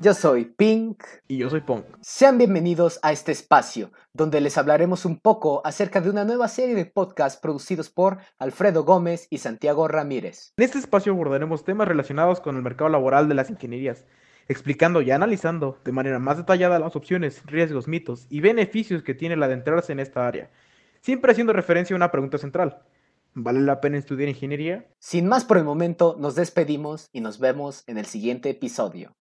Yo soy Pink. Y yo soy Punk. Sean bienvenidos a este espacio, donde les hablaremos un poco acerca de una nueva serie de podcasts producidos por Alfredo Gómez y Santiago Ramírez. En este espacio abordaremos temas relacionados con el mercado laboral de las ingenierías, explicando y analizando de manera más detallada las opciones, riesgos, mitos y beneficios que tiene la de entrarse en esta área, siempre haciendo referencia a una pregunta central. ¿Vale la pena estudiar ingeniería? Sin más por el momento, nos despedimos y nos vemos en el siguiente episodio.